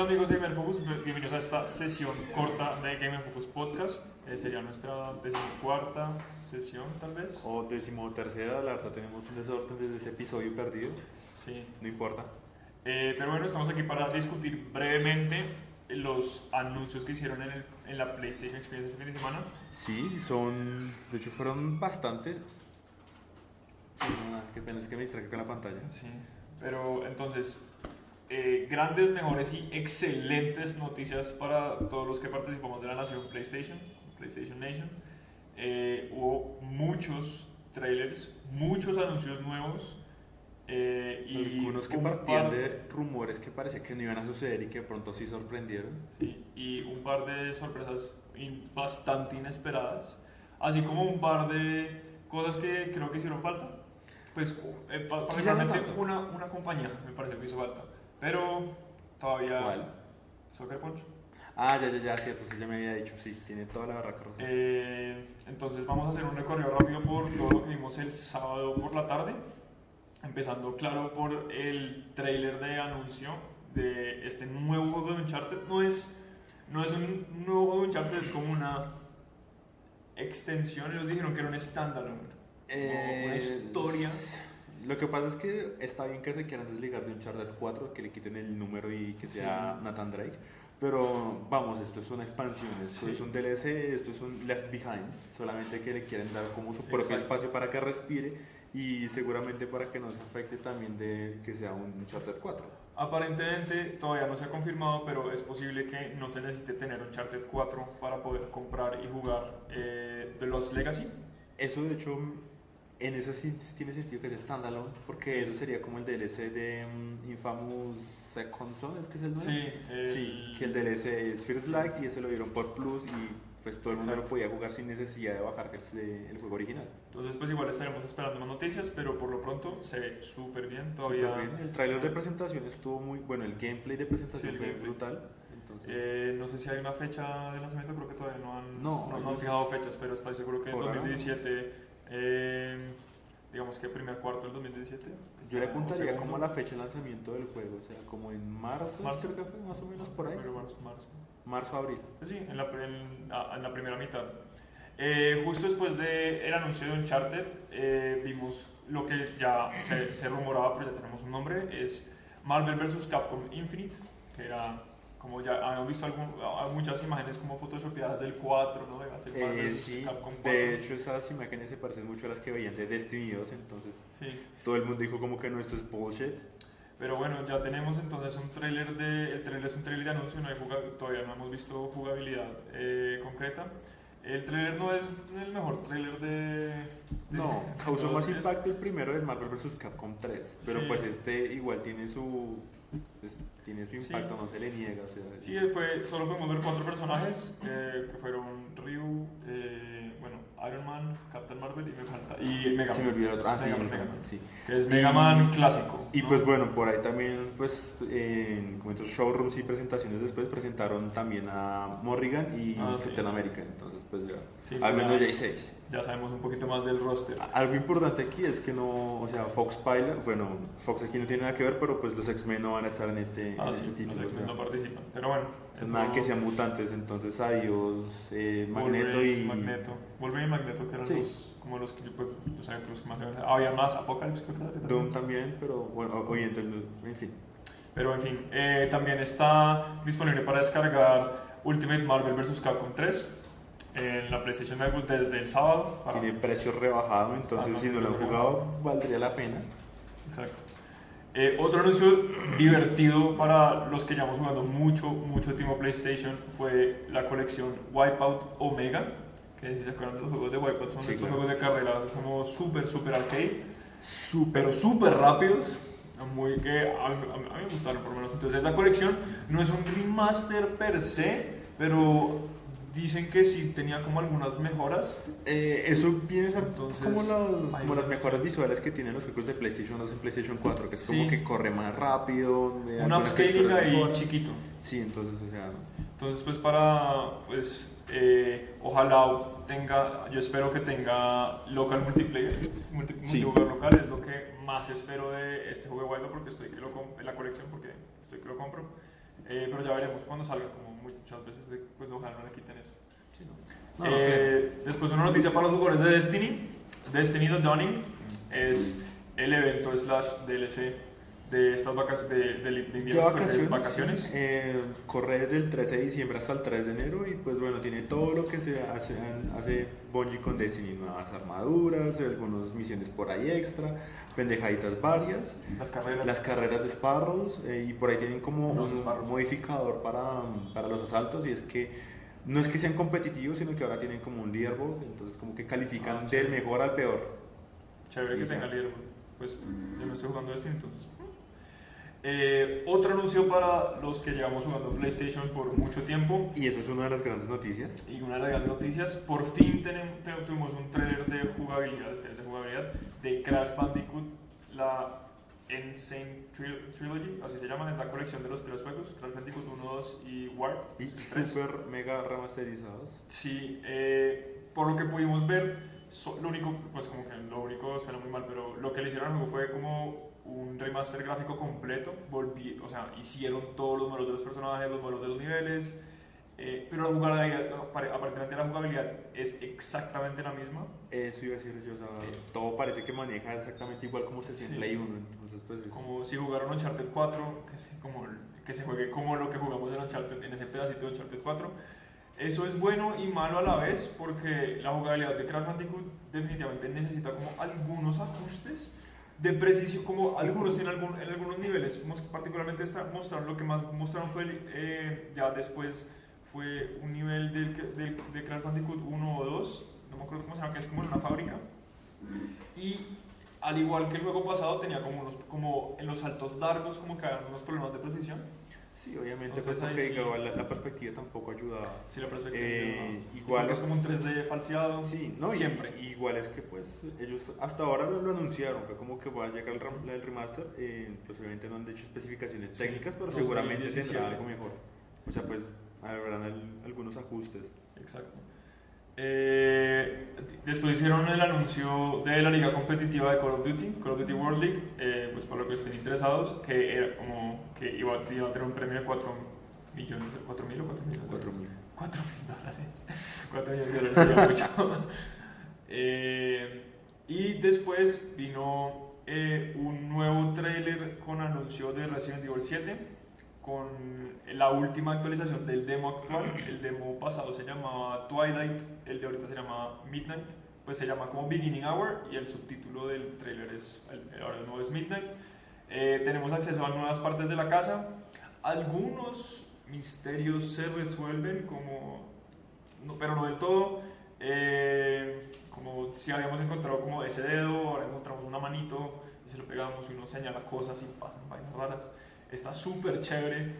Hola amigos de Gamer Focus, bienvenidos a esta sesión corta de Gamer Focus Podcast. Eh, sería nuestra decimocuarta sesión, tal vez. O decimotercera, la verdad tenemos un desorden desde ese episodio perdido. Sí. No importa. Eh, pero bueno, estamos aquí para discutir brevemente los anuncios que hicieron en, el- en la PlayStation Experience este fin de semana. Sí, son. De hecho, fueron bastantes. Sí, nada, qué pena, es que me distraje con la pantalla. Sí. Pero entonces, eh, grandes, mejores y excelentes noticias para todos los que participamos de la nación PlayStation, PlayStation Nation. Eh, hubo muchos trailers, muchos anuncios nuevos. eh, y Algunos que partían par- de rumores que parecía que no iban a suceder y que de pronto sí sorprendieron. Sí, y un par de sorpresas bastante inesperadas, así como un par de cosas que creo que hicieron falta. Pues eh, pa- particularmente una, una compañía me parece que hizo falta, pero todavía... ¿Cuál? Soccer Punch. Ah, ya, ya, ya, cierto, sí, ya me había dicho, sí, tiene toda la razón. Eh, entonces vamos a hacer un recorrido rápido por todo lo que vimos el sábado por la tarde. Empezando, claro, por el trailer de anuncio de este nuevo juego de Uncharted. No es, no es un nuevo juego de Uncharted, es como una extensión. Ellos dijeron que era un standalone. como una historia. Lo que pasa es que está bien que se quieran desligar de Uncharted 4, que le quiten el número y que sea Sí. Nathan Drake. Pero vamos, esto es una expansión, esto Sí. es un DLC, esto es un Left Behind. Solamente que le quieren dar como su propio Exacto. espacio para que respire y seguramente para que no se afecte también de que sea un Uncharted 4. Aparentemente todavía no se ha confirmado, pero es posible que no se necesite tener Uncharted 4 para poder comprar y jugar eh, The Lost Legacy. Eso de hecho, en eso sí tiene sentido que sea standalone, porque eso sería como el DLC de mm, Infamous Second Son, ¿es que es el nombre? Sí, el- Sí, que el DLC es First Light y ese lo dieron por Plus y pues todo el mundo Exacto. lo podía jugar sin necesidad de bajar el, el juego original. Entonces, pues igual estaremos esperando más noticias, pero por lo pronto se ve súper bien. Todavía Súper bien. El tráiler de presentación estuvo muy bueno, el gameplay de presentación Sí, fue gameplay. brutal. Entonces, eh, no sé si hay una fecha de lanzamiento, creo que todavía no han, No, no, no han fijado fechas, pero estoy seguro que en Por ahora no. 2017, eh, digamos que primer cuarto del 2017. yo le apuntaría como a la fecha de lanzamiento del juego, o sea, como en marzo, Marzo. que fue más o menos por ahí. Marzo, marzo. Marzo, abril. Sí, en la, en- en la primera mitad. Eh, justo después del anuncio de Uncharted, eh, vimos lo que ya se, se rumoraba, pero ya tenemos un nombre, es Marvel vs. Capcom Infinite, que era, como ya habíamos visto algún- muchas imágenes como photoshopeadas del 4, ¿no? Ser Marvel Eh, sí, Capcom 4. de hecho esas imágenes se parecen mucho a las que veían de Destiny 2, entonces Sí, todo el mundo dijo como que no, esto es bullshit. pero bueno, ya tenemos entonces un tráiler de, el tráiler es un tráiler de anuncio, no hay todavía no hemos visto jugabilidad eh, concreta. El tráiler no es el mejor tráiler de, de- No, de causó más es- impacto el primero del Marvel vs. Capcom 3, pero Sí. pues este igual tiene su pues, tiene su Sí. impacto, no se le niega, o sea, Sí, fue, solo podemos ver cuatro personajes, eh, que fueron Ryu, eh, bueno, Iron Man, Captain Marvel y me falta, y Mega se me Man, olvidó el otro, ah sí, Mega Man, Mega Mega Man, Man. sí. que es Mega Man clásico. Y ¿no? pues bueno, por ahí también, pues en como estos showrooms y presentaciones después presentaron también a Morrigan y Ah, sí. Captain America, entonces pues ya, Sí, al menos ya hay seis. Ya sabemos un poquito más del roster. Algo importante aquí es que no, o sea, Fox Pilot, bueno, Fox aquí no tiene nada que ver, pero pues los X-Men no van a estar en este, Ah, sí, los. X-Men no participan. Pero bueno. pues nada que sean mutantes, entonces adiós, eh, Magneto Wolverine, y... Magneto. Wolverine y Magneto, que eran Sí. los, como los que, pues, sea, los que más eran- Había más Apocalypse, creo que era. Doom también, pero bueno, oye, entonces, en fin. Pero en fin, eh, también está disponible para descargar Ultimate Marvel vs. Capcom 3 en la PlayStation Network desde el sábado. para- Tiene precio rebajado, entonces Ah, si no lo han jugado, valdría la pena. Exacto. Eh, otro anuncio divertido para los que llevamos jugando mucho, mucho tiempo PlayStation fue la colección Wipeout Omega. Que si se acuerdan de los juegos de Wipeout, son Sí, estos claro. juegos de carrera como super, super arcade. pero súper rápidos. Muy que a, mí me gustaron por lo menos. Entonces la colección no es un remaster per se, pero dicen que sí tenía como algunas mejoras. Eh, eso viene a ser Entonces, como, los, como las mejoras visuales que tienen los juegos de PlayStation 2 en PlayStation 4, que es como que corre más rápido. Un upscaling ahí chiquito. Sí, entonces, o sea... Entonces, pues para, pues, eh, ojalá tenga, yo espero que tenga local multiplayer, multijugador local, es lo que más espero de este juego de Wild porque estoy que lo en la colección, porque estoy que lo compro. Eh, pero ya veremos cuando salga, como muchas veces, pues ojalá no le quiten eso. Eh, después una noticia para los jugadores de Destiny. Destiny The Dawning es el evento slash DLC de estas vacaciones de, de, invierno, pues, vacaciones, vacaciones. Eh, corre desde el 13 de diciembre hasta el 3 de enero y pues bueno, tiene todo lo que se hace, hace Bungie con Destiny, nuevas armaduras, algunas misiones por ahí extra, pendejaditas varias, las carreras, las carreras de Sparrows eh, y por ahí tienen como un modificador para, para los asaltos y es que no es que sean competitivos, sino que ahora tienen como un leaderboard, entonces como que califican ah, del mejor al peor. Chévere que tenga leaderboard. Pues yo no estoy jugando Destiny, entonces eh, otro anuncio para los que llevamos jugando PlayStation por mucho tiempo. Y esa es una de las grandes noticias. Y una de las grandes noticias, por fin tenemos, tuvimos un trailer de jugabilidad, de jugabilidad de Crash Bandicoot, la Insane Trilogy, así se llaman, es la colección de los tres juegos, Crash Bandicoot 1, 2 y Warp. Y super mega remasterizados. Sí, eh, por lo que pudimos ver, lo único, pues como que lo único suena muy mal, pero lo que le hicieron al juego fue como un remaster gráfico completo, volví, o sea, hicieron todos los modelos de los personajes, los modelos de los niveles, eh, pero la jugabilidad, aparentemente la jugabilidad es exactamente la misma. Eso iba a decir yo, o sea, eh, todo parece que maneja exactamente igual como se siente Play 1, entonces pues Como si jugaron Uncharted 4, que se, como, que se juegue como lo que jugamos en Uncharted, en ese pedacito de Uncharted 4. Eso es bueno y malo a la vez porque la jugabilidad de Crash Bandicoot definitivamente necesita como algunos ajustes de precisión, como algunos en, algún, en algunos niveles, particularmente esta, mostraron, lo que más mostraron fue eh, ya después fue un nivel de, de, Crash Bandicoot 1 o 2, no me acuerdo cómo se llama, que es como en una fábrica. Y al igual que el juego pasado tenía como unos, como en los saltos largos como que había unos problemas de precisión. Sí, obviamente, pues porque la, perspectiva tampoco ayuda. Sí, la perspectiva. Eh, igual es como un 3D falseado. Sí, no, siempre. igual es que, pues, ellos hasta ahora lo, anunciaron. Fue como que va a llegar el, remaster. Eh, pues, obviamente no han hecho especificaciones técnicas, pero seguramente tendrá algo mejor. O sea, pues, habrán algunos ajustes. Exacto. Eh, después hicieron el anuncio de la liga competitiva de Call of Duty, Call of Duty World League, eh, pues para los que estén interesados, que era como que iba, a tener un premio de 4 millones, 4 mil o 4 mil 4 mil. 4 mil dólares. 4 millones de dólares sería mucho. eh, y después vino eh, un nuevo trailer con anuncio de Resident Evil 7 con la última actualización del demo actual. El demo pasado se llamaba Twilight, el de ahorita se llama Midnight, pues se llama como Beginning Hour y el subtítulo del trailer es, ahora el nuevo es Midnight. Eh, tenemos acceso a nuevas partes de la casa. Algunos misterios se resuelven como, pero no del todo. Eh, como si habíamos encontrado como ese dedo, ahora encontramos una manito y se lo pegamos y uno señala cosas y pasan vainas raras está súper chévere,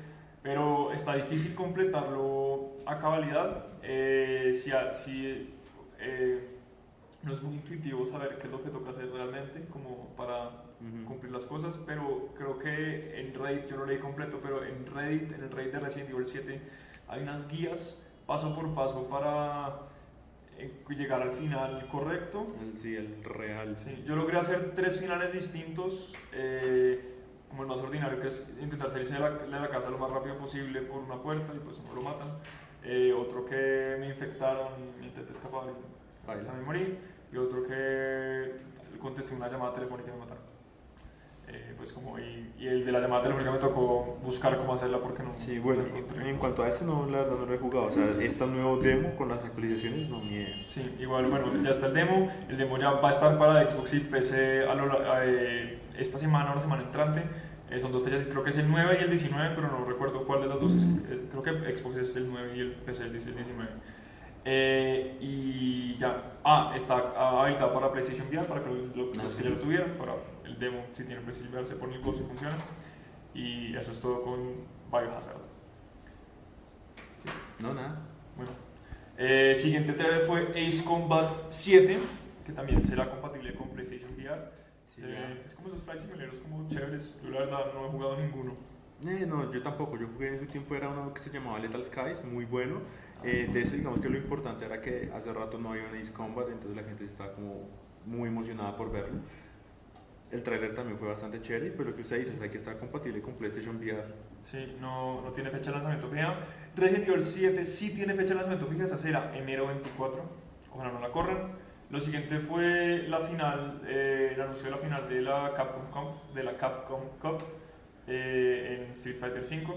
pero está difícil completarlo a cabalidad. Eh, si, si eh, no es muy intuitivo saber qué es lo que toca hacer realmente, como para cumplir las cosas, pero creo que en Reddit, yo lo leí completo, pero en Reddit, en el Reddit de Resident Evil 7, hay unas guías paso por paso para eh, llegar al final correcto. Sí, el real. Sí, yo logré hacer tres finales distintos. Eh, como el más ordinario, que es intentar salirse de la, de la, casa lo más rápido posible por una puerta y pues no lo matan. Eh, otro que me infectaron y intenté escapar y también morí. Y otro que contesté una llamada telefónica y me mataron. Eh, pues como y, y, el de la llamada telefónica me tocó buscar cómo hacerla porque no. Sí, bueno, en cuanto a este no, la verdad no lo he jugado. O sea, este nuevo demo con las actualizaciones no me. Sí, igual, bueno, ya está el demo. El demo ya va a estar para Xbox y PC a lo, eh, esta semana o la semana entrante. Eh, son dos fechas, creo que es el 9 y el 19, pero no recuerdo cuál de las dos es. Eh, creo que Xbox es el 9 y el PC es el 19. Eh, y ya, ah, está habilitado para PlayStation VR, para que los, los, Ah, los sí. que ya lo tuvieran, para el demo, si tienen PlayStation VR, se pone el coso y funciona. Y eso es todo con Biohazard. No, nada. Bueno, eh, siguiente trailer fue Ace Combat 7, que también será compatible con PlayStation VR. Sí, es como esos flight simulators como chéveres. Yo la verdad no he jugado ninguno. Eh, no, yo tampoco. Yo jugué en su tiempo, era uno que se llamaba Lethal Skies, muy bueno. Eh, ese, digamos que lo importante era que hace rato no había un Ace Combat, entonces la gente estaba como muy emocionada por verlo. El tráiler también fue bastante chévere, pero lo que usted dice es que está compatible con PlayStation VR. Sí, no, no tiene fecha de lanzamiento fija. Resident Evil 7 sí tiene fecha de lanzamiento fija, esa será enero 24. Ojalá no la corran. Lo siguiente fue la final, eh, el anuncio de la final de la Capcom Cup, de la Capcom Cup eh, en Street Fighter 5.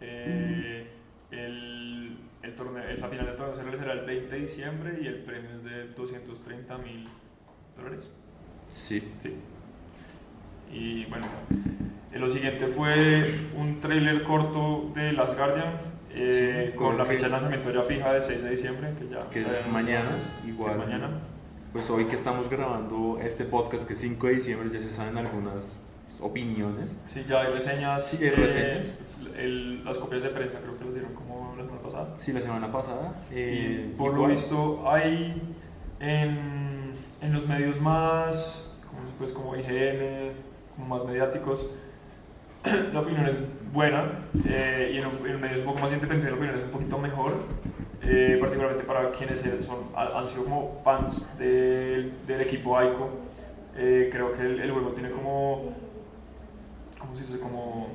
Eh, el, el torneo, la final del torneo se realizará el 20 de diciembre y el premio es de 230 mil dólares. Sí. Sí. Y bueno, eh, lo siguiente fue un tráiler corto de Last Guardian eh, Sí, con la fecha de lanzamiento ya fija de 6 de diciembre, que ya Que es mañana, que igual. es mañana. Pues hoy que estamos grabando este podcast, que es 5 de diciembre, ya se saben algunas opiniones. Sí, ya hay reseñas. Sí, hay eh, reseñas. pues, el- las copias de prensa creo que las dieron como la semana pasada. Sí, la semana pasada. eh, y por lo igual. visto hay en, en los medios más, como, pues, como IGN, como más mediáticos, la opinión es buena eh, y en, un- en medios un poco más independientes la opinión es un poquito mejor, eh, particularmente para quienes son, ha- han sido como fans del, del equipo Aiko. Eh, creo que el, el juego tiene como, ¿cómo se dice? Como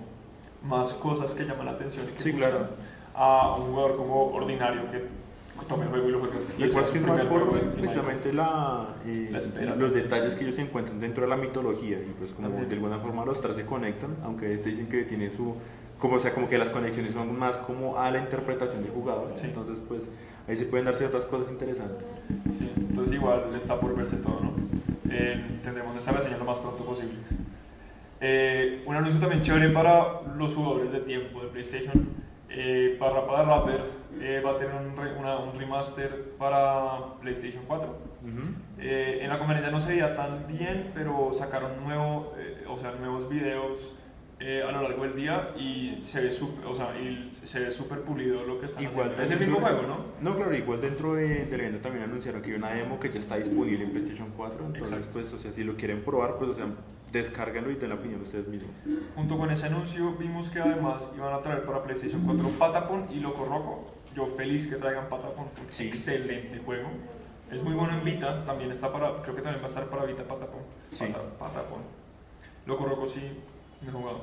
más cosas que llaman la atención y que Sí, claro. a un jugador como ordinario que tome el juego y lo juegue. Y cual es más por precisamente la, eh, La espera. los detalles que ellos encuentran dentro de la mitología y pues como También. de alguna forma los tres se conectan, aunque este dicen que tiene su, como o sea, como que las conexiones son más como a la interpretación del jugador, Sí. entonces pues ahí se pueden dar ciertas cosas interesantes. Sí, entonces igual está por verse todo, ¿no? Eh, tendremos esta reseña lo más pronto posible. Eh, un anuncio también chévere para los jugadores de tiempo de PlayStation. Eh, para Rapada Rapper eh, va a tener un, re- una- un remaster para PlayStation 4. Ujú. Eh, en la conferencia no se veía tan bien, pero sacaron nuevo, eh, o sea, nuevos videos eh, a lo largo del día y se ve súper, o sea, pulido lo que están Igual haciendo. Es el mismo dentro- juego, ¿no? No, claro, igual dentro de, del evento también anunciaron que hay una demo que ya está disponible en PlayStation 4, entonces Exacto. pues, o sea, si lo quieren probar, pues, o sea, descárganlo y den la opinión ustedes mismos. Junto con ese anuncio vimos que además iban a traer para PlayStation 4 Patapon y Loco Roco. Yo feliz que traigan Patapon, fue Sí. excelente juego. Es muy bueno en Vita, también está para, creo que también va a estar para Vita Patapon. Sí. Pata- Patapon. Loco Roco sí, me he jugado.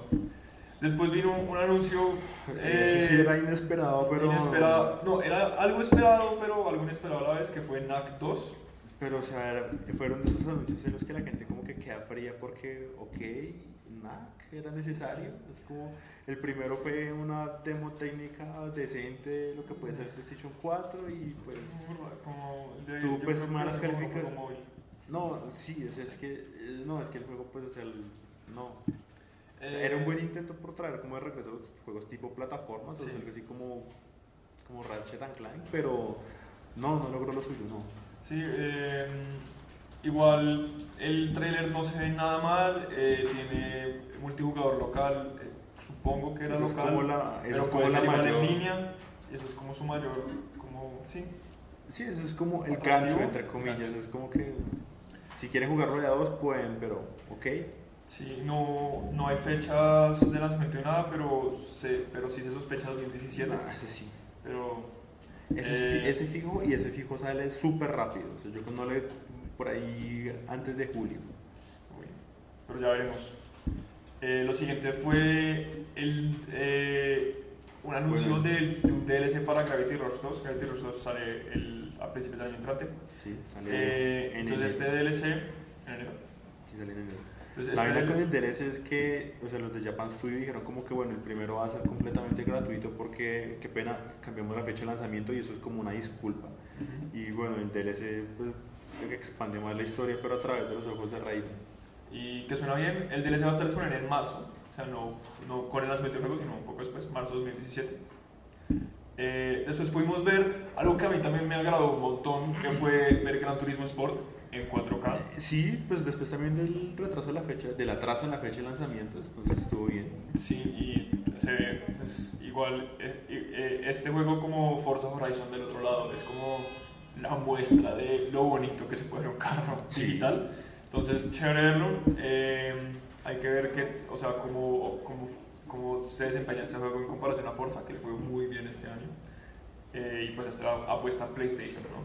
Después vino un anuncio Ese sí eh, era inesperado, pero... inesperado. No, era algo esperado, pero algo inesperado a la vez, que fue NAC 2. Pero, o sea, fueron esos anuncios en los que la gente como que queda fría porque, ok, nada, que era necesario. Es como, el primero fue una demo técnica decente de lo que puede ser PlayStation 4 y pues... Como de- Tú, pues, malas era como califica- juego móvil. No, sí, es, es que, eh, no, es que el juego pues, o sea, el- no. O sea, Eh, era un buen intento por traer como de regreso los juegos tipo plataformas, o sea, algo así como, como Ratchet and Clank, pero no, no logró lo suyo, no. Sí, eh, igual el trailer no se ve nada mal, eh, tiene multijugador local, eh, supongo que era Esa es local, como la- pero es como puede la mayor- en línea, eso es como su mayor, como, sí, Sí, eso es como el gancho, entre comillas. gancho. Es como que si quieren jugarlo de a dos, pueden, pero ok. sí, no, no hay fechas de lanzamiento ni nada, pero, se, pero sí se sospecha 2017, Nah, ese sí. pero Ese, Eh. ese fijo y ese fijo sale súper rápido. O sea, yo no le por ahí antes de julio. Pero ya veremos. Eh, lo siguiente fue el, eh, un anuncio Bueno. del- de, un DLC para Gravity Rush 2. Gravity Rush 2 sale el, a principios del año entrante. Sí, sale Eh, en entonces enero. este DLC... en enero. Sí, sale en enero. Entonces La vaina con el DLC es que, o sea, los de Japan Studio dijeron como que bueno, el primero va a ser completamente gratuito porque, qué pena, cambiamos la fecha de lanzamiento y eso es como una disculpa. Ujú. Y bueno, el DLC pues expande más la historia, pero a través de los ojos de Raiden. Y que suena bien, el DLC va a estar disponible en marzo. O sea, no, no con el lanzamiento del juego, sino un poco después, marzo 2017. Eh, después pudimos ver algo que a mí también me agradó un montón, que fue ver Gran Turismo Sport en 4K. Sí, pues después también del retraso de la fecha, del atraso en la fecha de lanzamiento, entonces estuvo bien. Sí, y se ve pues, igual eh, eh, este juego como Forza Horizon del otro lado es como la muestra de lo bonito que se puede ver un carro Sí. digital. Entonces, chévere verlo. Eh, hay que ver que, o sea, cómo, cómo, cómo se desempeña este juego en comparación a Forza, que le fue muy bien este año. Eh, y pues esta apuesta a PlayStation, ¿no?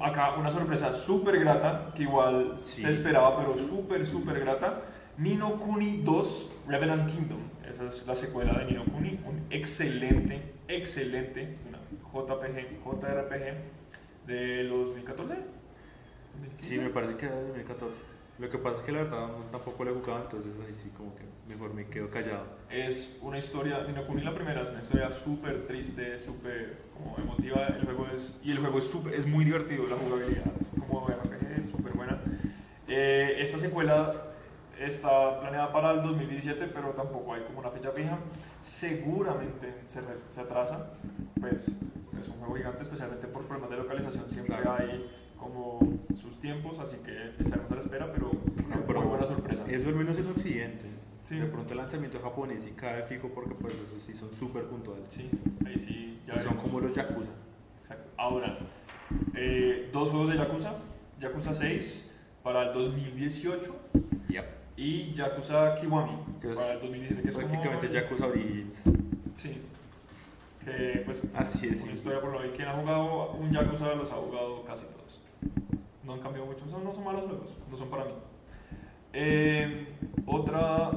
Acá una sorpresa súper grata, que igual Sí. se esperaba, pero súper, súper grata. Nino Kuni 2 Revenant Kingdom. Esa es la secuela de Nino Kuni. Un excelente, excelente una JPG, JRPG de los 2014. Sí, me parece que era de 2014. Lo que pasa es que la verdad tampoco le jugaba, entonces ahí sí como que mejor me quedo callado. Es una historia, Kuni la primera es una historia súper triste, súper como emotiva. El juego es, y el juego es, súper- es muy divertido, la jugabilidad como RPG es súper buena. Eh, esta secuela está planeada para el 2017, pero tampoco hay como una fecha fija. Seguramente se, re- se atrasa, pues es un juego gigante, especialmente por problemas de localización. Siempre Claro. hay como sus tiempos, así que estaremos a la espera, pero una No, pero muy buena sorpresa. Eso al menos en Occidente. Sí. De pronto el lanzamiento japonés y cae fijo porque pues esos sí son súper puntuales. Sí, ahí sí, ya son como los Yakuza. Exacto. Ahora, eh, dos juegos de Yakuza. Yakuza 6 para el 2018 Ya. y Yakuza Kiwami Que es para el 2017, que es prácticamente como... Yakuza Origins. Sí. Que pues Así es. una sí. historia por lo que quien ha jugado un Yakuza los ha jugado casi todos. No han cambiado mucho, no son malos juegos, no son para mí. Eh, otra,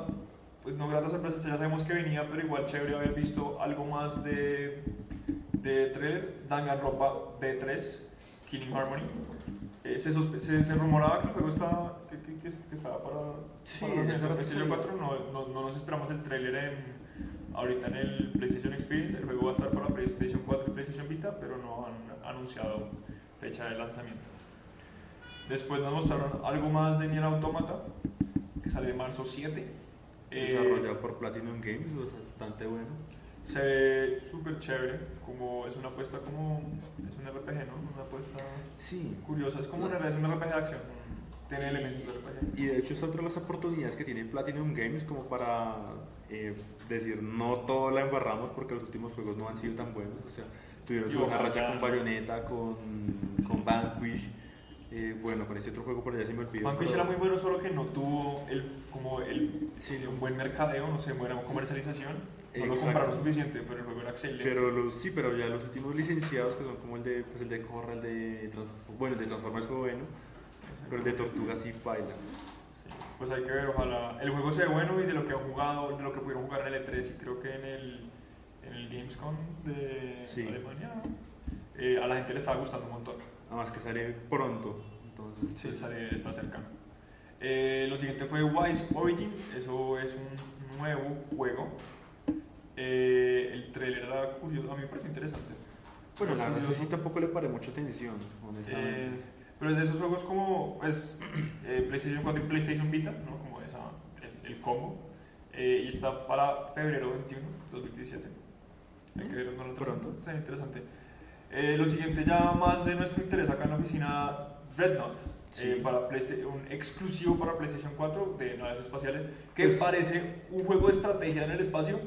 pues no grata sorpresa, ya sabemos que venía, pero igual chévere haber visto algo más de, de trailer, Danganronpa B3, Killing Harmony. Eh, se, se, se rumoraba que el juego estaba, que, que- que est- que estaba para, Sí, para PlayStation salió. 4, no, no, no nos esperamos el trailer en, ahorita en el PlayStation Experience, el juego va a estar para PlayStation 4 y PlayStation Vita, pero no han anunciado fecha de lanzamiento. Después nos mostraron algo más de Nier Automata, que sale en marzo 7. Eh, Desarrollado por Platinum Games, bastante bueno. se ve súper chévere, como es una apuesta como, es un RPG, ¿no? Una apuesta Sí. curiosa, es como un, es un RPG de acción, tiene elementos de RPG. Y de hecho es otra de las oportunidades que tiene Platinum Games como para eh, decir no todo la embarramos porque los últimos juegos no han sido tan buenos. O sea, tuvieron su racha con Bayonetta, con, con Vanquish. Eh, bueno, ese otro juego por allá se me olvidó. Vanquish pero- era muy bueno, solo que no tuvo el, como el, Sí. un buen mercadeo, no sé, buena comercialización. No lo compraron suficiente, pero el juego era excelente. Pero los, sí, pero ya los últimos licenciados que son como el de, pues el de Corra, el de bueno, el de Transformers fue bueno, pero el de Tortuga sí baila. Sí, pues hay que ver, ojalá. El juego se ve bueno y de lo que han jugado, de lo que pudieron jugar en el E3 y creo que en el, en el Gamescom de Sí. Alemania, eh, a la gente le estaba gustando un montón. Además que sale pronto. Entonces, Sí, sale, está cerca. Eh, lo siguiente fue Wise Origin, eso es un nuevo juego. Eh, el trailer era curioso, a mí me pareció interesante. Bueno, la verdad, sí tampoco le paré mucha atención, honestamente. Eh, pero es de esos juegos como pues, eh, PlayStation 4 y PlayStation Vita, ¿no? como esa, el, el combo. Eh, y está para febrero 21, 2017. Hay que verlo no lo Pronto. Sí, interesante. Eh, lo siguiente ya más de nuestro interés acá en la oficina Red Knot. Sí. eh, para un exclusivo para PlayStation 4 de naves espaciales que Pues- parece un juego de estrategia en el espacio,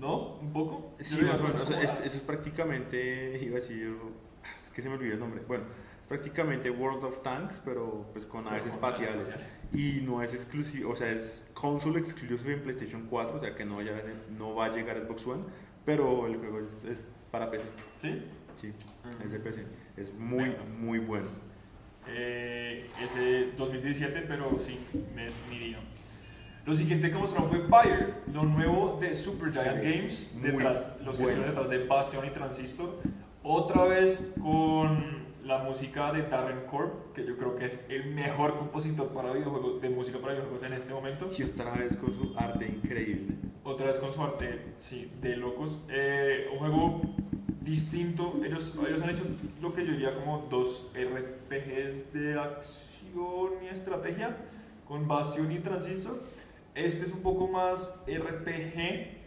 ¿no? Un poco. Sí, Yo lo más o digo, menos, es eso es prácticamente, iba a decir, ah, es que se me olvidó el nombre. Bueno, prácticamente World of Tanks, pero pues con naves espaciales. espaciales. Y no es exclusivo, o sea, es console exclusive en PlayStation 4, o sea que no, vaya, no va a llegar a Xbox One, pero el juego es, es para PC. ¿Sí? Sí, es de PC. Es muy, Bueno. muy bueno. Eh, ese 2017, pero sin mes ni día. Lo siguiente que mostraron fue Pyre, lo nuevo de Supergiant Sí, Games, detrás, los que bueno. están detrás de Bastion y Transistor. Otra vez con la música de Darren Korb, que yo creo que es el mejor compositor para videojuegos, de música para videojuegos en este momento. Y otra vez con su arte increíble. Otra vez con su arte, sí, de locos. Eh, un juego distinto. Ellos, ellos han hecho lo que yo diría como dos RPGs de acción y estrategia con Bastion y Transistor. Este es un poco más RPG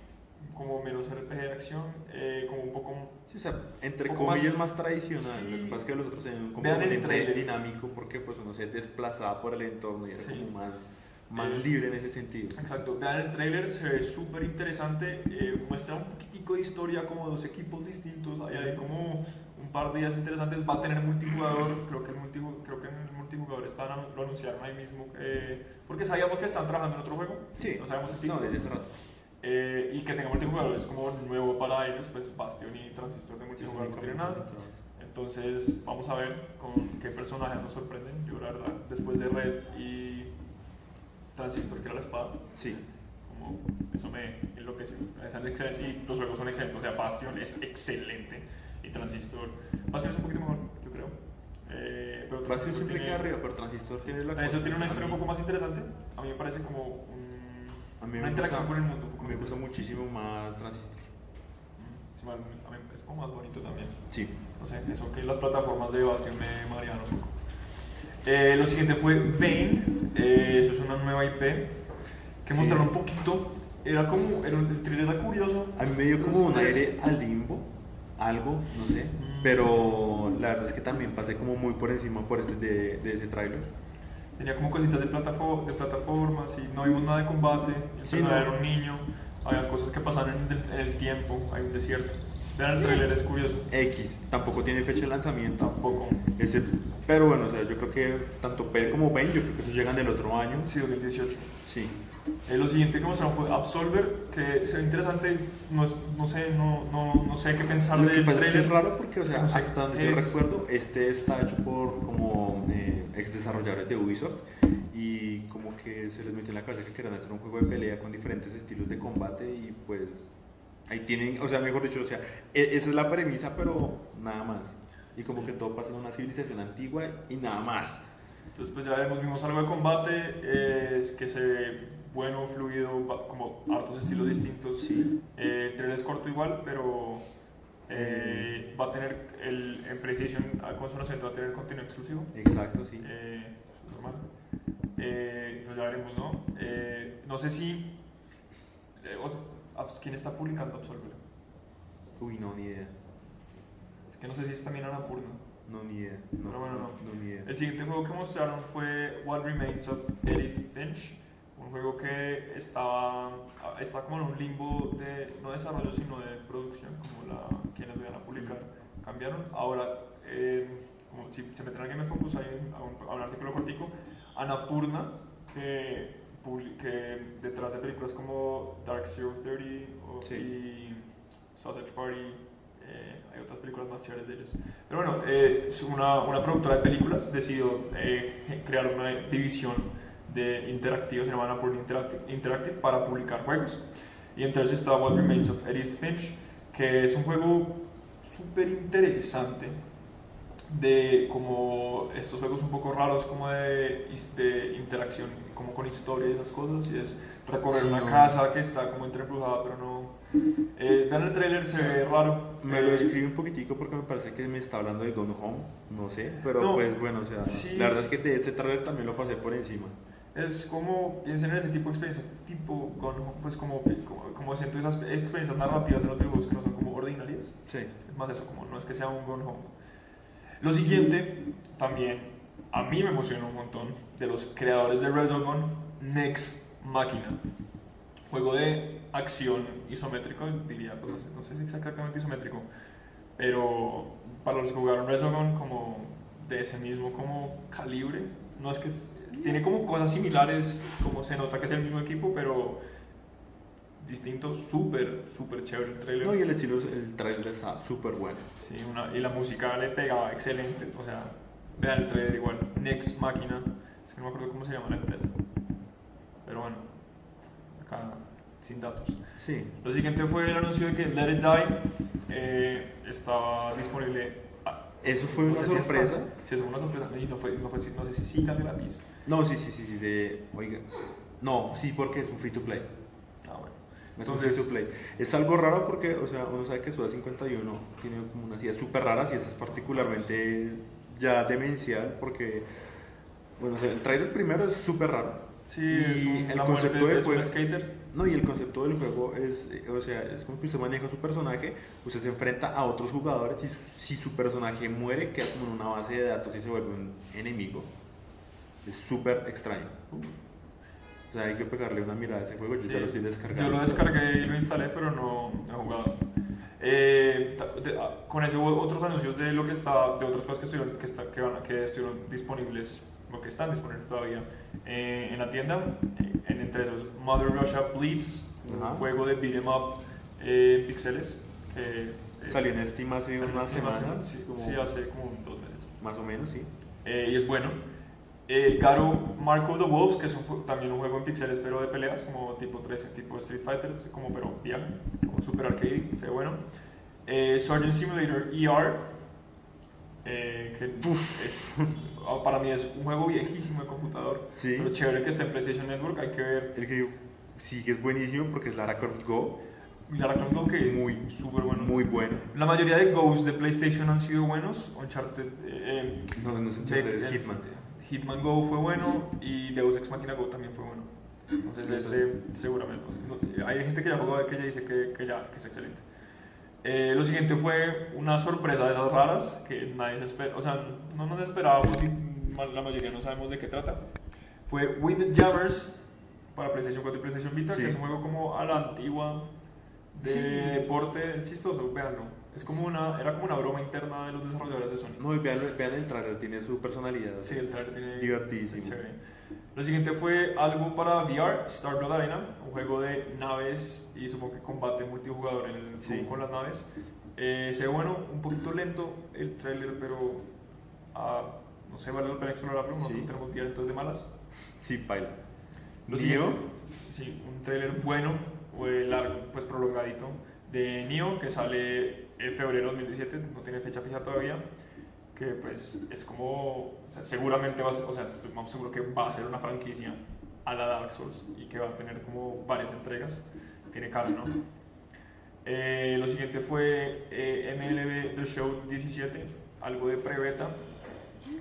como menos RPG de acción, eh, como un poco... Sí, o sea, entre comillas más- más, tradicional. Sí. Lo que pasa es que los otros tienen un componente dinámico porque pues uno se desplazaba por el entorno y era Sí. como más, más Eh, libre en ese sentido. Exacto, vean el trailer, se ve súper interesante, eh, muestra un poquitico de historia, como dos equipos distintos, hay, hay como un par de días interesantes, va a tener multijugador, creo que, el multijugador, creo que el multijugador están, lo anunciaron ahí mismo, eh, porque sabíamos que están trabajando en otro juego, Sí, no sabemos el no, título, desde hace rato. eh, y que tenga multijugador es como nuevo para ellos, pues Bastion y Transistor de multijugador no tienen nada. Entonces, vamos a ver con qué personajes nos sorprenden. Yo, la verdad, después de Red y Transistor, que era la espada, Sí, como eso me enloqueció. Y los juegos son excelentes. O sea, Bastion es excelente y Transistor. Bastion es un poquito mejor, yo creo. Eh, pero Bastion Transistor siempre tiene, queda arriba, pero Transistor tiene la Transistor tiene una historia un poco más interesante. A mí me parece como un- a mí me una interacción gusta- con el mundo. Un poco Me gusta muchísimo más Transistor. Mm, sí, man, a mí es como más bonito también. Sí. No sé, eso que las plataformas de Bastion me marearon un poco. Eh, lo siguiente fue Bane, eh, eso es una nueva IP que Sí. mostraron un poquito. Era como, era, el trailer era curioso. A mí me dio como un aire al limbo, algo, no sé. Mm. Pero la verdad es que también pasé como muy por encima por este de, de ese tráiler. Tenía como cositas de, platafo- de plataformas y no vimos nada de combate. El Sí, no. era un niño. Había cosas que pasaban en el, tiempo. Hay un desierto. Vean el trailer, es curioso. X, tampoco tiene fecha de lanzamiento. Tampoco. Ese, pero bueno, o sea, yo creo que tanto P como Ben, yo creo que esos llegan del otro año. Sí, 2018. Sí. Eh, lo siguiente que mostraron fue Absolver, que se ve interesante. No, es- no sé, no, no, no sé qué pensar Lo que del pasa es que es raro porque, o sea, No sé hasta donde yo recuerdo, este está hecho por como eh, ex desarrolladores de Ubisoft y como que se les metió en la cabeza que querían hacer un juego de pelea con diferentes estilos de combate y pues ahí tienen, o sea, mejor dicho, o sea, e- esa es la premisa, pero nada más. Y como que todo pasa en una civilización antigua y nada más. Entonces, pues ya veremos, vimos algo de combate, eh, es que se ve bueno, fluido, como hartos estilos distintos. Sí. Eh, el trailer es corto igual, pero eh, va a tener, el, en ah, con su va a tener contenido exclusivo. Exacto, sí. Eh, eso es normal. Eh, pues ya veremos, ¿no? Eh, no sé si... eh, o sea, Abs- ¿Quién está publicando Absolver? Uy, no, ni idea. Es que no sé si es también Annapurna. No, ni idea. No, Pero bueno, no. no, ni idea. El siguiente juego que mostraron fue What Remains of Edith Finch, un juego que estaba está como en un limbo de no desarrollo sino de producción, como la quienes lo iban a publicar cambiaron. Ahora, eh, como si se meten a Game Focus hay un, a un, a un artículo cortico, Annapurna que, que detrás de películas como Dark Zero 30 o, Sí. y Sausage Party eh, hay otras películas más chéveres de ellos. Pero bueno, eh, una, una productora de películas decidió eh, crear una división de interactiva, se llama Annapurna Interactive, Interactive, para publicar juegos. Y entre ellos está What Remains of Edith Finch, que es un juego súper interesante de como estos juegos un poco raros como de, de interacción como con historia y esas cosas y es recorrer Sí, una no. casa que está como entreembrujada pero no eh, vean el trailer se ve raro Me lo Eh, escribí un poquitico porque me parece que me está hablando de Gone Home, no sé, pero No, pues bueno, o sea, sí. la verdad es que de este trailer también lo pasé por encima. Es como, piensen en ese tipo de experiencias, tipo, Gone Home, pues como, como, como siento esas experiencias narrativas en los videojuegos que no son como ordinarias. Sí. Es más eso, como no es que sea un Gone Home. Lo siguiente, también, a mí me emociona un montón, de los creadores de Resogun, Next Machina. Juego de acción isométrico, diría, pues no sé, no sé si exactamente isométrico, pero para los que jugaron Resogun, como de ese mismo como calibre, no es que es- tiene como cosas similares, como se nota que es el mismo equipo, pero distinto, súper, súper chévere el trailer. No, y el estilo, el trailer está súper bueno. Sí, una, y la música le pegaba excelente. O sea, vean el trailer igual. Next Máquina. Es que no me acuerdo cómo se llama la empresa. Pero bueno, acá sin datos. Sí. Lo siguiente fue el anuncio de que Let It Die eh, estaba disponible. ah, Eso fue no una sé si está- sorpresa. Sí, eso fue una sorpresa. No, fue, no, fue, no sé si siga gratis. No, sí, sí, sí, sí, de, oiga, no, sí, porque es un free to play. Ah, bueno. No es un Entonces- free to play. Es algo raro porque, o sea, uno sabe que Suda 51 tiene como unas ideas súper raras y esta es particularmente ya demencial porque, bueno, o sea, el trailer primero es súper raro Sí, Y es un, el concepto de es un skater. No, y el concepto del juego es, eh, o sea, es como que usted maneja su personaje, usted se enfrenta a otros jugadores y si su personaje muere, queda como en una base de datos y se vuelve un enemigo. Es súper extraño. O sea, hay que pegarle una mirada a ese juego, yo Sí. ya lo estoy descargando. Yo lo descargué y lo instalé, pero no he jugado. Eh, de- ah, con eso hubo otros anuncios de lo que está, de otras cosas que estuvieron, que, está, que, van, que estuvieron disponibles, o que están disponibles todavía eh, en la tienda. Eh, en, entre esos, Mother Russia Bleeds, un juego de beat'em up eh, pixeles que es- Salió en Steam hace hace- semanas, sí, como- sí, hace como dos meses. más o menos, sí. Eh, y es bueno. Eh, Garo Mark of the Wolves, que es un también un juego en pixeles, pero de peleas, como tipo 13, tipo Street Fighter, como pero viejo, como super arcade, se ve bueno. Eh, Surgeon Simulator ER, eh, que es, ah, para mí es un juego viejísimo de computador, Sí. pero chévere que esté en PlayStation Network, hay que ver. El que sí que es buenísimo porque es Lara Croft Go, Lara Croft Go, que Muy, es súper bueno. muy bueno. La mayoría de Ghosts de PlayStation han sido buenos, Uncharted... eh, No, no es de- Uncharted, es el- Hitman. Hitman Go fue bueno y Deus Ex Machina Go también fue bueno. Entonces, este, seguramente. pues, no- hay gente que ya jugó que ya dice que, que ya que es excelente. Eh, lo siguiente fue una sorpresa de esas raras que nadie se espera, o sea, no nos esperábamos y la mayoría no sabemos de qué trata. Fue Windjammers para PlayStation 4 y PlayStation Vita, Sí. que es un juego como a la antigua de Sí. deporte, es chistoso, véanlo. Es como una, era como una broma interna de los desarrolladores de Sony. No, y vean, vean el trailer, tiene su personalidad. Sí, el trailer tiene. Divertidísimo. es chévere. Lo siguiente fue algo para VR, Starblood Arena, un juego de naves y supongo que combate multijugador en el, Sí. con las naves. Eh, se ve bueno, un poquito lento el trailer, pero ah, no sé, vale la pena explorarlo. Sí. Nosotros tenemos VR entonces de malas. Sí, paila. Lo siguiente, sí, un trailer bueno, el largo, pues prolongadito, de Neo que sale en febrero de 2017, no tiene fecha fija todavía, que pues es como, o sea, seguramente va a ser, o sea, estoy más seguro que va a ser una franquicia a la Dark Souls y que va a tener como varias entregas, tiene cara, ¿no? Eh, lo siguiente fue eh, MLB The Show 17, algo de pre-beta,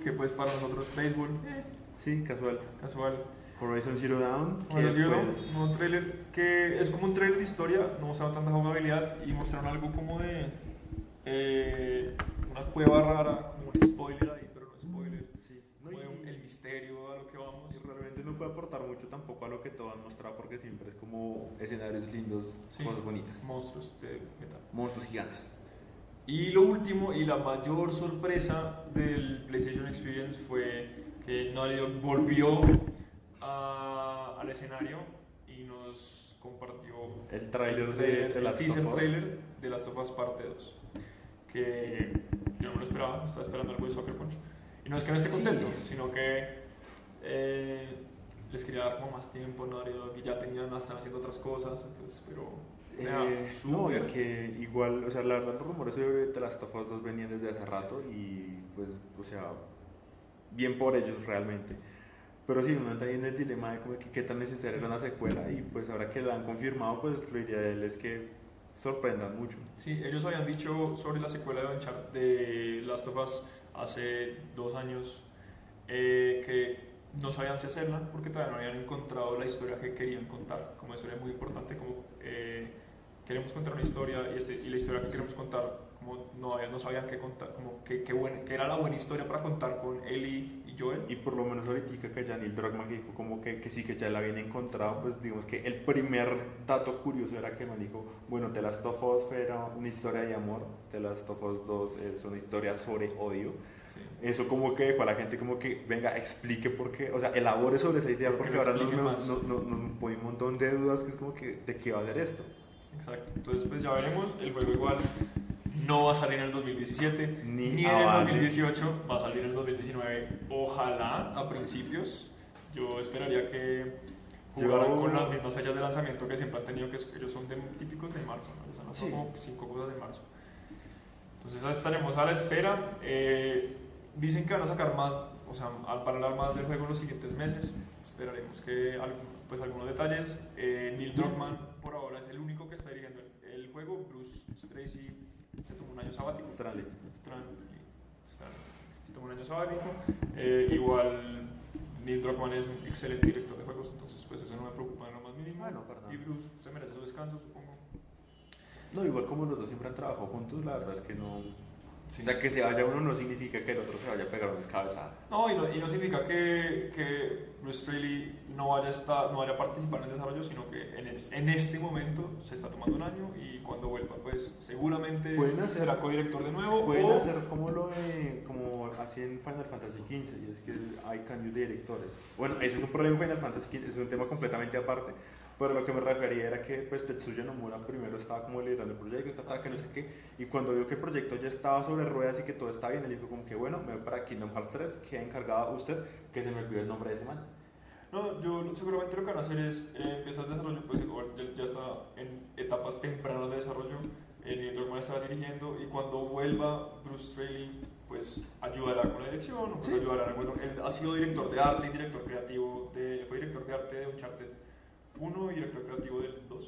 que pues para nosotros béisbol, eh, Sí, casual. casual. Horizon Zero Dawn. Bueno, Zero Dawn, pues, un trailer que es como un trailer de historia, no mostraron tanta jugabilidad y mostraron algo como de eh, una cueva rara, como un spoiler ahí, pero no spoiler. sí. No, como de y- un- el misterio a lo que vamos. y realmente no puede aportar mucho tampoco a lo que todo han mostrado porque siempre es como escenarios lindos, Sí. cosas bonitas. Monstruos de metal. Monstruos gigantes. Y lo último y la mayor sorpresa del PlayStation Experience fue que Naughty Dog volvió a- al escenario y nos compartió El tráiler de, trailer- de el teaser trailer de Last of Us parte 2 que yo no me lo esperaba estaba esperando algo de Soccer Punch y no es que no esté Sí. contento sino que eh, les quería dar como más tiempo ¿no? y ya tenían estaban haciendo otras cosas entonces pero Eh, no, y que igual, o sea, la verdad los rumores sobre The Last of Us 2 venían desde hace rato y pues, o sea, bien por ellos realmente. Pero sí, uno entra ahí en el dilema de como que qué tan necesaria era una secuela y pues ahora que la han confirmado, pues lo ideal es que sorprendan mucho. Sí, ellos habían dicho sobre la secuela de Uncharted de Last of Us hace dos años eh, que no sabían si hacerla porque todavía no habían encontrado la historia que querían contar. Como eso era muy importante, como eh, queremos contar una historia y, este, y la historia que queremos contar, como no, no sabían qué contar, como que, que, buena- que era la buena historia para contar con Ellie y Joel. Y por lo menos ahorita que ya Neil Druckmann dijo como que, que sí que ya la habían encontrado, pues digamos que el primer dato curioso era que me dijo, bueno, The Last of Us era una historia de amor, The Last of Us 2 es una historia sobre odio. Sí. Eso como que dejó a la gente como que, venga, explique por qué, o sea, elabore sobre esa idea ¿Por qué porque ahora nos, nos, más? nos, nos- nos pone un montón de dudas que es como que, ¿de qué va a ser esto? Exacto. Entonces, pues ya veremos. El juego igual no va a salir en el 2017 Ni ni, en el vale. 2018. Va a salir en el 2019. Ojalá a principios. Yo esperaría que jugaran Yo- con las mismas fechas de lanzamiento que siempre han tenido, que ellos son de, típicos de marzo. ¿no? O sea, no son Sí. como cinco cosas en marzo. Entonces estaremos a la espera. Eh, dicen que van a sacar más, o sea, al- para hablar más del juego en los siguientes meses. Esperaremos que pues algunos detalles. Eh, Neil Druckmann por ahora es el único que está dirigiendo el, el juego. Bruce Tracy se tomó un año sabático. Stanley. Strand- Strand- se tomó un año sabático. Eh, igual Neil Druckmann es un excelente director de juegos, entonces pues eso no me preocupa en lo más mínimo. Bueno, perdón. Y Bruce se merece su descanso, supongo. No, igual como los dos siempre han trabajado juntos, la verdad es que no. Sí. O sea, que se vaya uno no significa que el otro se vaya a pegar una descabezada. No, y no, y no significa que, que Bruce Straley no vaya, a estar, no vaya a participar en el desarrollo, sino que en, es- en este momento se está tomando un año y cuando vuelva, pues seguramente hacer- será codirector de nuevo. Pueden o- hacer como lo de, como así en Final Fantasy XV, y es que hay cambio de directores. Bueno, ese es un problema en Final Fantasy XV, es un tema completamente aparte. Pero lo que me refería era que pues Tetsuya Nomura primero estaba como liderando el proyecto, ta, ta, que no sé qué, y cuando vio que el proyecto ya estaba sobre ruedas y que todo estaba bien, él dijo como que bueno, me voy para Kingdom Hearts 3, queda encargado usted, que se me olvidó el nombre de ese man. No, yo seguramente lo que van a hacer es eh, empezar el desarrollo, pues igual ya, ya está en etapas tempranas de desarrollo, eh, Neil Druckmann estará dirigiendo y cuando vuelva Bruce Straley, pues ayudará con la dirección, pues Sí. ayudará, bueno, él ha sido director de arte y director creativo, de, fue director de arte de Uncharted 1 y director creativo del 2.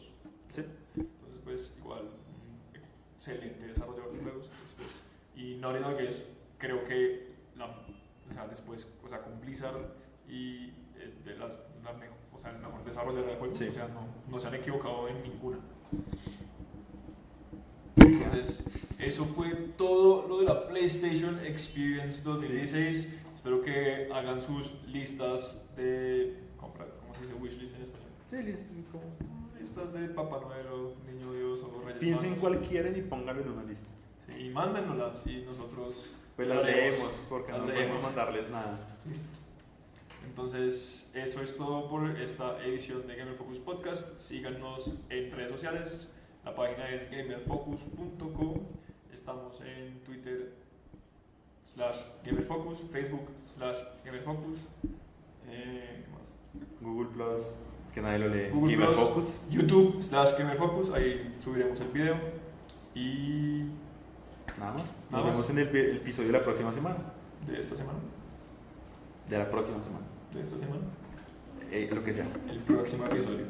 Sí. Entonces, pues, igual, un excelente desarrollador de juegos. entonces, pues, y Naughty Dog es, creo que, la, o sea, después, o sea, con Blizzard y eh, de las, la mejor, o sea, el mejor desarrollador de juegos, Sí. o sea, no, no se han equivocado en ninguna. Entonces, eso fue todo lo de la PlayStation Experience 2016. Espero que hagan sus listas de compra, ¿cómo se dice? Wishlist en español. Sí, como- Listas de Papá Noel o Niño Dios o Reyes Piensen cuál quieren y pónganlo en una lista. Sí, y mándennoslas y nosotros Pues las leemos, porque Las no leemos. podemos mandarles nada. Sí. Entonces, eso es todo por esta edición de Gamer Focus Podcast. Síganos en redes sociales. La página es gamerfocus.co. Estamos en Twitter slash gamerfocus, Facebook slash gamerfocus. Eh, ¿qué más? Google Plus, que nadie lo lee. Google Gamer Plus, Focus. YouTube slash gamerfocus. Ahí subiremos el video. Y Nada más. Nos más. vemos en el, el episodio de la próxima semana. de esta semana. De la próxima semana. De esta semana. Eh, lo que sea. El próximo episodio.